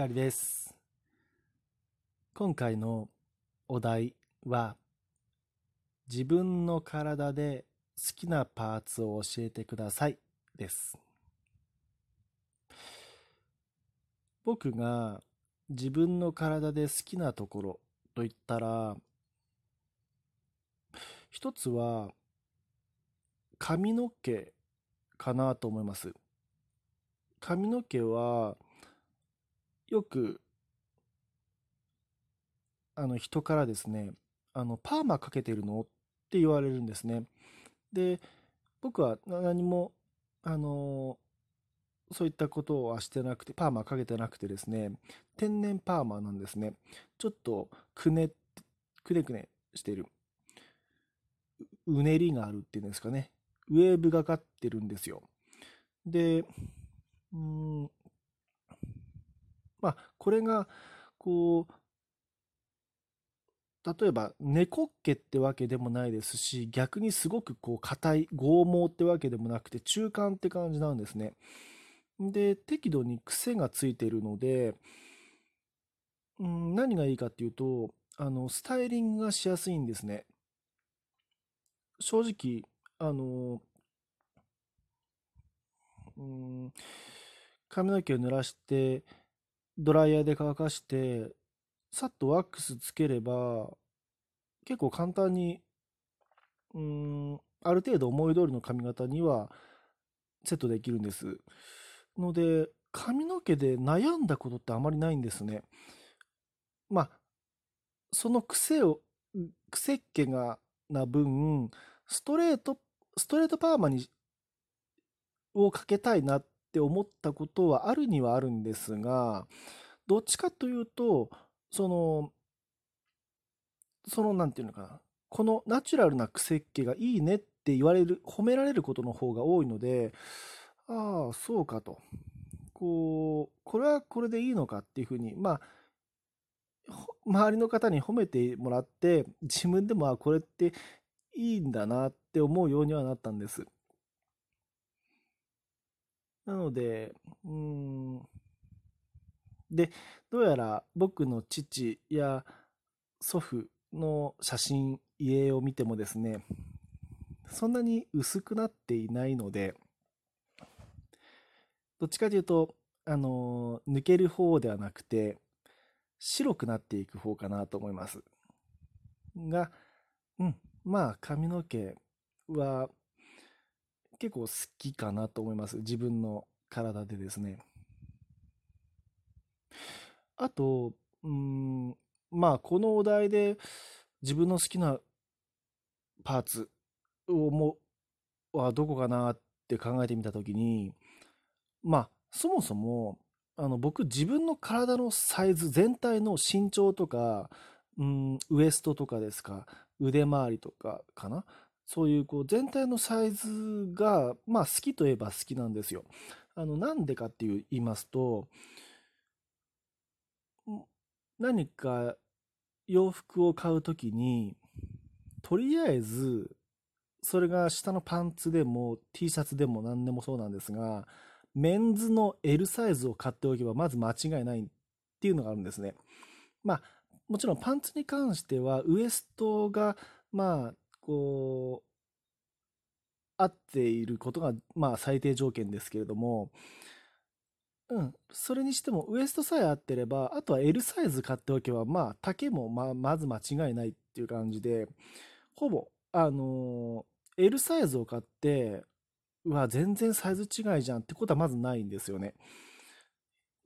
光です。今回のお題は、自分の体で好きなパーツを教えてくださいです。僕が自分の体で好きなところと言ったら、一つは髪の毛かなと思います。髪の毛はよくあの人からですね、あのパーマかけてるの？って言われるんですね。で、僕は何もあのそういったことはしてなくて、パーマかけてなくてですね、天然パーマなんですね。ちょっとくね、くねくねしてる。うねりがあるっていうんですかね。ウェーブがかってるんですよ。で、うん、まあ、これが、こう、例えば猫っ毛ってわけでもないですし、逆にすごくこう硬い剛毛ってわけでもなくて中間って感じなんですね。で、適度に癖がついているので、うん、何がいいかっていうと、あの、スタイリングがしやすいんですね。正直、あの、うん、髪の毛を濡らして、ドライヤーで乾かして、さっとワックスつければ、結構簡単に、うん、ある程度思い通りの髪型にはセットできるんです。ので、髪の毛で悩んだことってあまりないんですね。まあ、その癖を、癖っ気がな分、ストレート、ストレートパーマにをかけたいなっって思ったことはあるにはあるんですが、どっちかというと、その、その、なんていうのかな、このナチュラルな癖っ気がいいねって言われる、褒められることの方が多いので、ああ、そうかと。こう、これはこれでいいのかっていうふうに、まあ、周りの方に褒めてもらって、自分でも、あ、これっていいんだなって思うようにはなったんです。なので、うーん、で、どうやら僕の父や祖父の写真、家を見てもですね、そんなに薄くなっていないので、どっちかというと、あの、抜ける方ではなくて、白くなっていく方かなと思います。が、うん、まあ髪の毛は結構好きかなと思います。自分の体でですね。あと、うん、まあこのお題で自分の好きなパーツをもはどこかなって考えてみたときに、まあそもそもあの僕自分の体のサイズ全体の身長とか、うん、ウエストとかですか腕周りとかかなそういうこう全体のサイズがまあ好きといえば好きなんですよ。あのなんでかっていう言いますと何か洋服を買うときにとりあえずそれが下のパンツでも T シャツでも何でもそうなんですがメンズの L サイズを買っておけばまず間違いないっていうのがあるんですね。まあもちろんパンツに関してはウエストがまあこう合っていることがまあ最低条件ですけれどもうんそれにしてもウエストさえ合ってればあとは L サイズ買っておけばまあ丈もままず間違いないっていう感じでほぼあの L サイズを買ってうわ全然サイズ違いじゃんってことはまずないんですよね。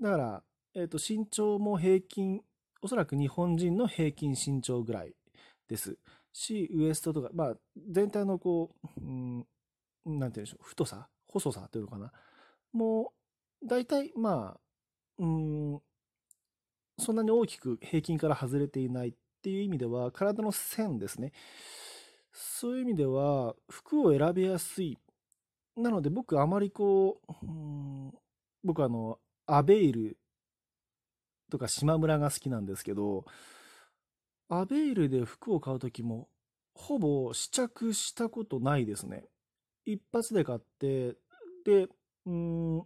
だから、えー、と身長も平均おそらく日本人の平均身長ぐらいです。し、ウエストとか、まあ、全体のこう、うん、なんて言うんでしょう、太さ、細さというのかな。もう、大体、まあ、うん、そんなに大きく平均から外れていないっていう意味では、体の線ですね。そういう意味では、服を選びやすい。なので、僕、あまりこう、うん、僕、あの、アベイルとか島村が好きなんですけど、アベイルで服を買うときも、ほぼ試着したことないですね。一発で買って、で、うん、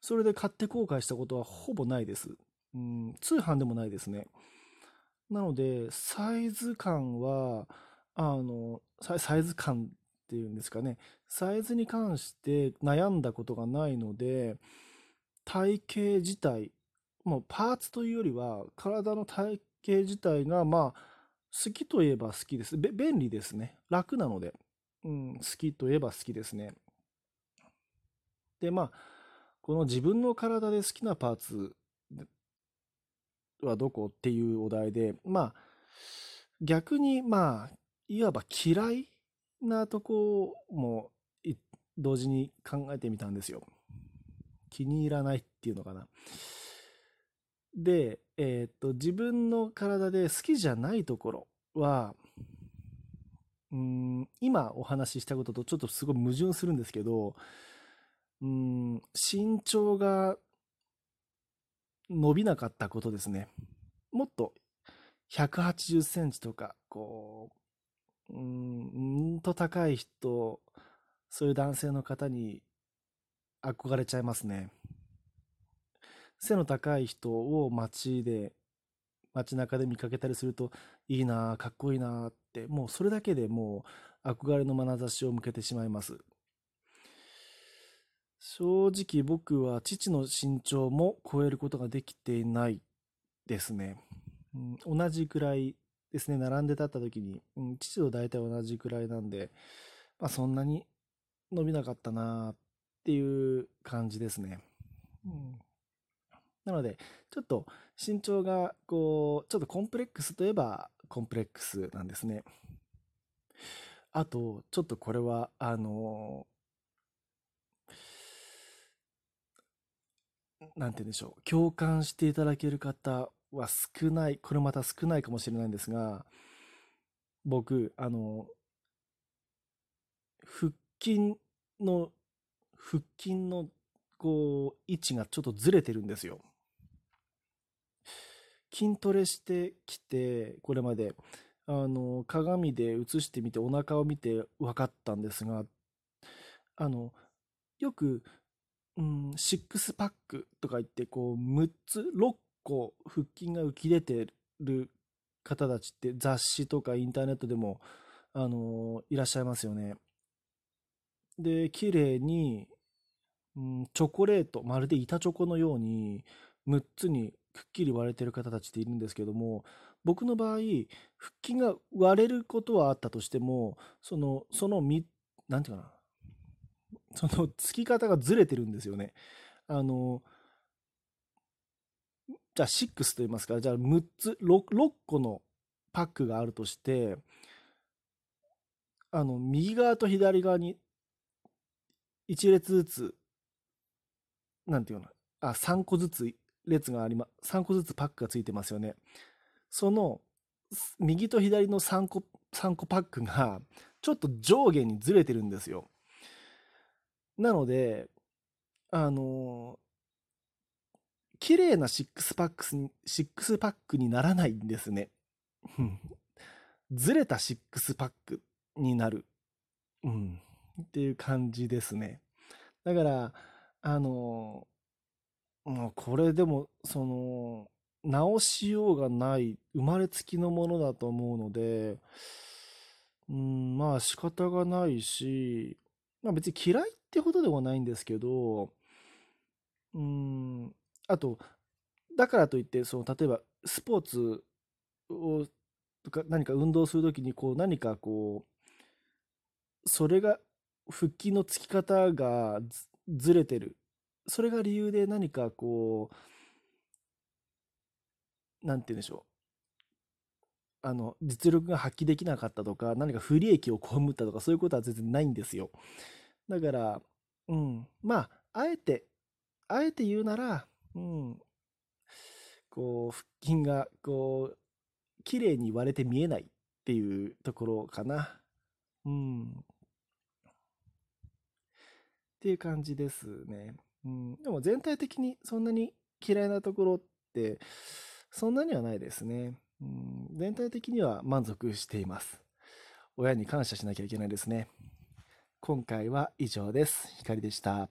それで買って後悔したことはほぼないです。うん、通販でもないですね。なので、サイズ感は、あの、サイズ感っていうんですかね、サイズに関して悩んだことがないので、体型自体、もうパーツというよりは、体の体型自体が、まあ、好きといえば好きです。便利ですね。楽なので、うん、好きといえば好きですね。で、まあ、この自分の体で好きなパーツはどこっていうお題で、まあ、逆に、まあ、いわば嫌いなとこも同時に考えてみたんですよ。気に入らないっていうのかな。で、えっ、と、自分の体で好きじゃないところは、うん、今お話ししたこととちょっとすごい矛盾するんですけど、うん、身長が伸びなかったことですね。もっと180センチとか、こう、うんと高い人、そういう男性の方に憧れちゃいますね。背の高い人を街で、街中で見かけたりすると、いいなかっこいいなって、もうそれだけでもう憧れの眼差しを向けてしまいます。正直僕は父の身長も超えることができていないですね。うん、同じくらいですね、並んで立った時に、うん、父と大体同じくらいなんで、まあ、そんなに伸びなかったなっていう感じですね。うん、なので、ちょっと身長が、こう、ちょっとコンプレックスといえばコンプレックスなんですね。あと、ちょっとこれは、あのなんて言うんでしょう、共感していただける方は少ない、これまた少ないかもしれないんですが、僕、あの、腹筋の、腹筋の、こう、位置がちょっとずれてるんですよ。筋トレしてきて、これまで、あの、鏡で映してみて、お腹を見て分かったんですが、あの、よくうん、シックスパックとか言って、こう、6つ、6個腹筋が浮き出てる方たちって雑誌とかインターネットでも、あの、いらっしゃいますよね。で、綺麗に、うん、チョコレート、まるで板チョコのように、6つにくっきり割れてる方たちっているんですけども、僕の場合、腹筋が割れることはあったとしても、その、その3、なんていうかな、そのつき方がずれてるんですよね。あの、じゃあ6と言いますか、じゃあ6つ6、6個のパックがあるとして、あの、右側と左側に1列ずつ、なんていうの、あ、3個ずつ列がありま、3個ずつパックがついてますよね。その、右と左の3個、3個パックが、ちょっと上下にずれてるんですよ。なので、あの綺麗なシックスパックスに、シックスパックにならないんですね。ずれたシックスパックになる。うん。っていう感じですね。だから、あのもうこれでも、その、直しようがない、生まれつきのものだと思うので、うん、まあ仕方がないし、まあ別に嫌いってほどでもないんですけど、うん、あと、だからといって、その例えばスポーツをとか何か運動するときにこう何かこうそれが腹筋のつき方がずれてる。それが理由で何かこうなんて言うんでしょうあの実力が発揮できなかったとか何か不利益を被ったとかそういうことは全然ないんですよ。だから、うん、まあ、あえて、あえて言うなら、うん、こう、腹筋が、こう、綺麗に割れて見えないっていうところかな。うん。っていう感じですね。うん、でも全体的にそんなに嫌いなところって、そんなにはないですね。うん、全体的には満足しています。親に感謝しなきゃいけないですね。今回は以上です。ひかりでした。